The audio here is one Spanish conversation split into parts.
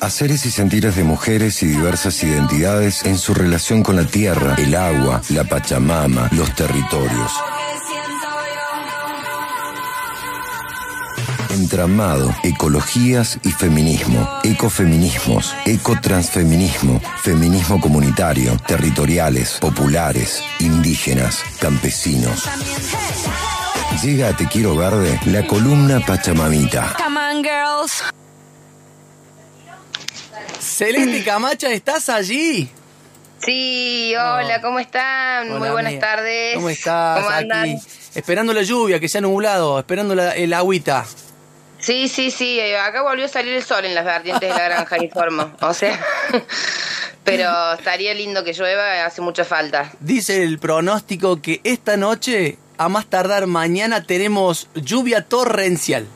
Haceres y sentires de mujeres y diversas identidades en su relación con la tierra, el agua, la Pachamama, los territorios. Entramado, ecologías y feminismo, ecofeminismos, ecotransfeminismo, feminismo comunitario, territoriales, populares, indígenas, campesinos. Llega a Te Quiero Verde la columna Pachamamita. Come on, girls. Celeste Camacha, ¿estás allí? Sí, hola, ¿cómo están? Hola, Muy buenas amiga. tardes. ¿Cómo estás? ¿Cómo andan? Aquí, esperando la lluvia, que se ha nublado, esperando la- el agüita. Sí, sí, sí, eh, acá volvió a salir el sol en las vertientes de la granja, informo. O sea, pero estaría lindo que llueva, hace mucha falta. Dice el pronóstico que esta noche, a más tardar mañana, tenemos lluvia torrencial.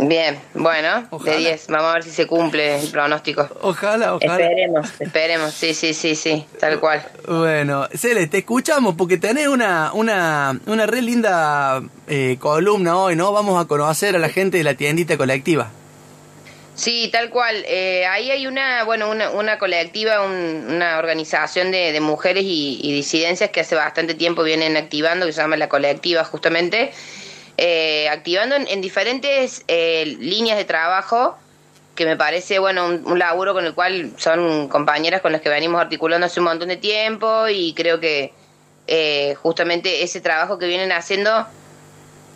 Bien, bueno, Ojalá. de 10. Vamos a ver si se cumple el pronóstico. Ojalá, ojalá. Esperemos, esperemos, sí, sí, sí, sí, tal cual. Bueno, Cele, te escuchamos porque tenés una, una, una re linda eh, columna hoy, ¿no? Vamos a conocer a la gente de la tiendita colectiva. Sí, tal cual. Eh, ahí hay una, bueno, una, una colectiva, un- una organización de, de mujeres y, y disidencias que hace bastante tiempo vienen activando, que se llama la colectiva justamente, eh, activando en, en diferentes eh, líneas de trabajo, que me parece, bueno, un, laburo con el cual son compañeras con las que venimos articulando hace un montón de tiempo y creo que eh, justamente ese trabajo que vienen haciendo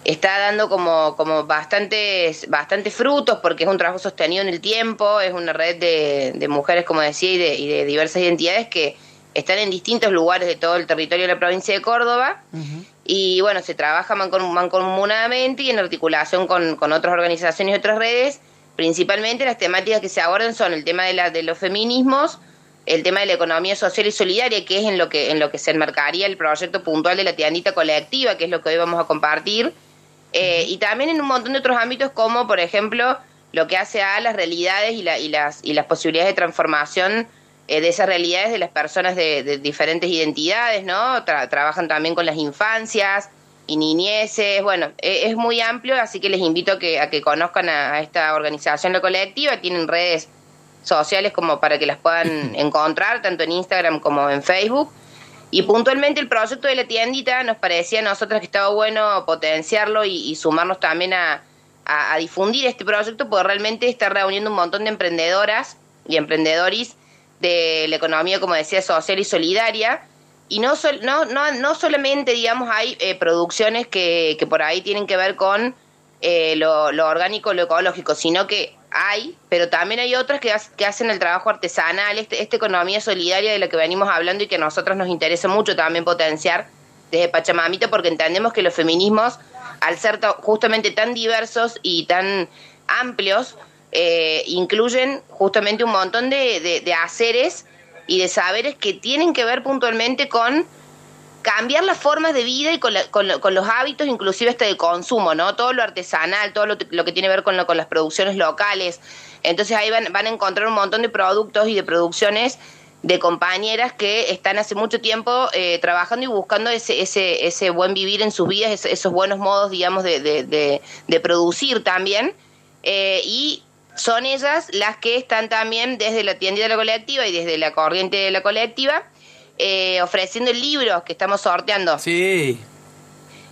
está dando como, como bastantes, bastantes frutos porque es un trabajo sostenido en el tiempo, es una red de, de mujeres, como decía, y de, y de diversas identidades que están en distintos lugares de todo el territorio de la provincia de Córdoba. Y bueno, se trabaja mancom- mancomunadamente y en articulación con, con otras organizaciones y otras redes. Principalmente las temáticas que se abordan son el tema de, la, de los feminismos, el tema de la economía social y solidaria, que es en lo que, en lo que se enmarcaría el proyecto puntual de la tiendita colectiva, que es lo que hoy vamos a compartir. Eh, y también en un montón de otros ámbitos como, por ejemplo, lo que hace a las realidades y, la- y las, y las posibilidades de transformación de esas realidades de las personas de, de diferentes identidades, ¿no? Tra- trabajan también con las infancias y niñeces, bueno, eh, es muy amplio, así que les invito a que, a que conozcan a, a esta organización, la colectiva, tienen redes sociales como para que las puedan encontrar, tanto en Instagram como en Facebook. Y puntualmente el proyecto de la tiendita nos parecía a nosotras que estaba bueno potenciarlo y, y sumarnos también a, a- a difundir este proyecto, porque realmente está reuniendo un montón de emprendedoras y emprendedores de la economía, como decía, social y solidaria. Y no, sol- no, no, no solamente, digamos, hay eh, producciones que, que por ahí tienen que ver con eh, lo, orgánico, lo ecológico, sino que hay, pero también hay otras que, ha- que hacen el trabajo artesanal, este, esta economía solidaria de la que venimos hablando y que a nosotros nos interesa mucho también potenciar desde Pachamamita, porque entendemos que los feminismos, al ser ta- justamente tan diversos y tan amplios, eh, incluyen justamente un montón de, de, haceres y de saberes que tienen que ver puntualmente con cambiar las formas de vida y con, la- con con los hábitos, inclusive hasta de consumo, ¿no? Todo lo artesanal, todo lo, lo que tiene que ver con, lo- con las producciones locales. Entonces ahí van, van a encontrar un montón de productos y de producciones de compañeras que están hace mucho tiempo eh, trabajando y buscando ese, ese, ese buen vivir en sus vidas, esos buenos modos, digamos, de- de producir también. Eh, y son ellas las que están también desde la tienda de la colectiva y desde la corriente de la colectiva eh, ofreciendo el libro que estamos sorteando Sí.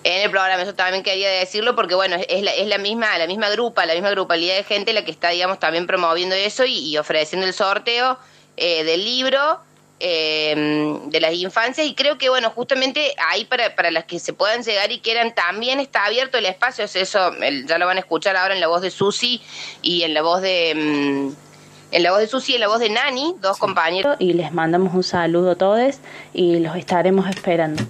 en el programa. Eso también quería decirlo porque, bueno, es la, es la misma la misma grupa, la misma grupalidad de gente la que está, digamos, también promoviendo eso y, y ofreciendo el sorteo eh, del libro eh, de las infancias. Y creo que, bueno, justamente ahí para, para las que se puedan llegar y quieran, también está abierto el espacio. Es eso, el- ya lo van a escuchar ahora en la voz de Susi y en la voz de... mm, en la voz de Susi y en la voz de Nani, dos compañeros. y les mandamos un saludo a todos y los estaremos esperando.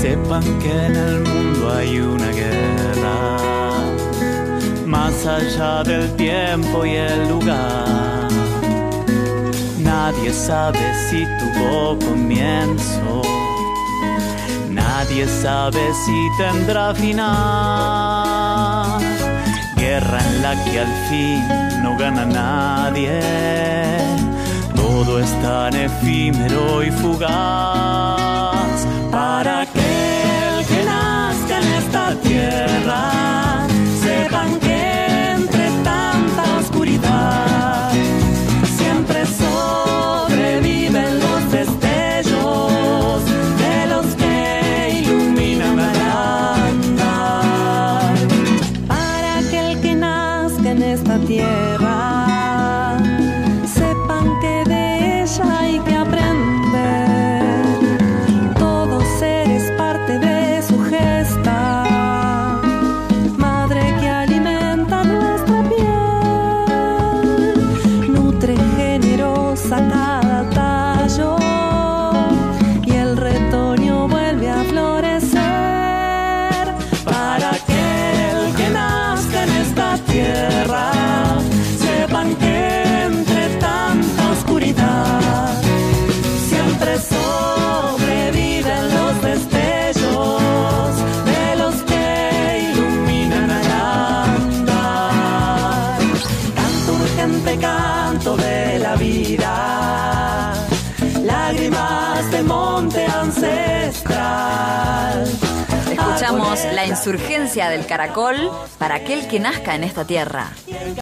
Sepan que en el mundo hay una guerra, más allá del tiempo y el lugar. Nadie sabe si tuvo comienzo, nadie sabe si tendrá final. Guerra en la que al fin no gana nadie, todo es tan efímero y fugaz. Para canto de la vida, lágrimas de monte ancestral. Escuchamos La insurgencia del caracol para aquel que nazca en esta tierra.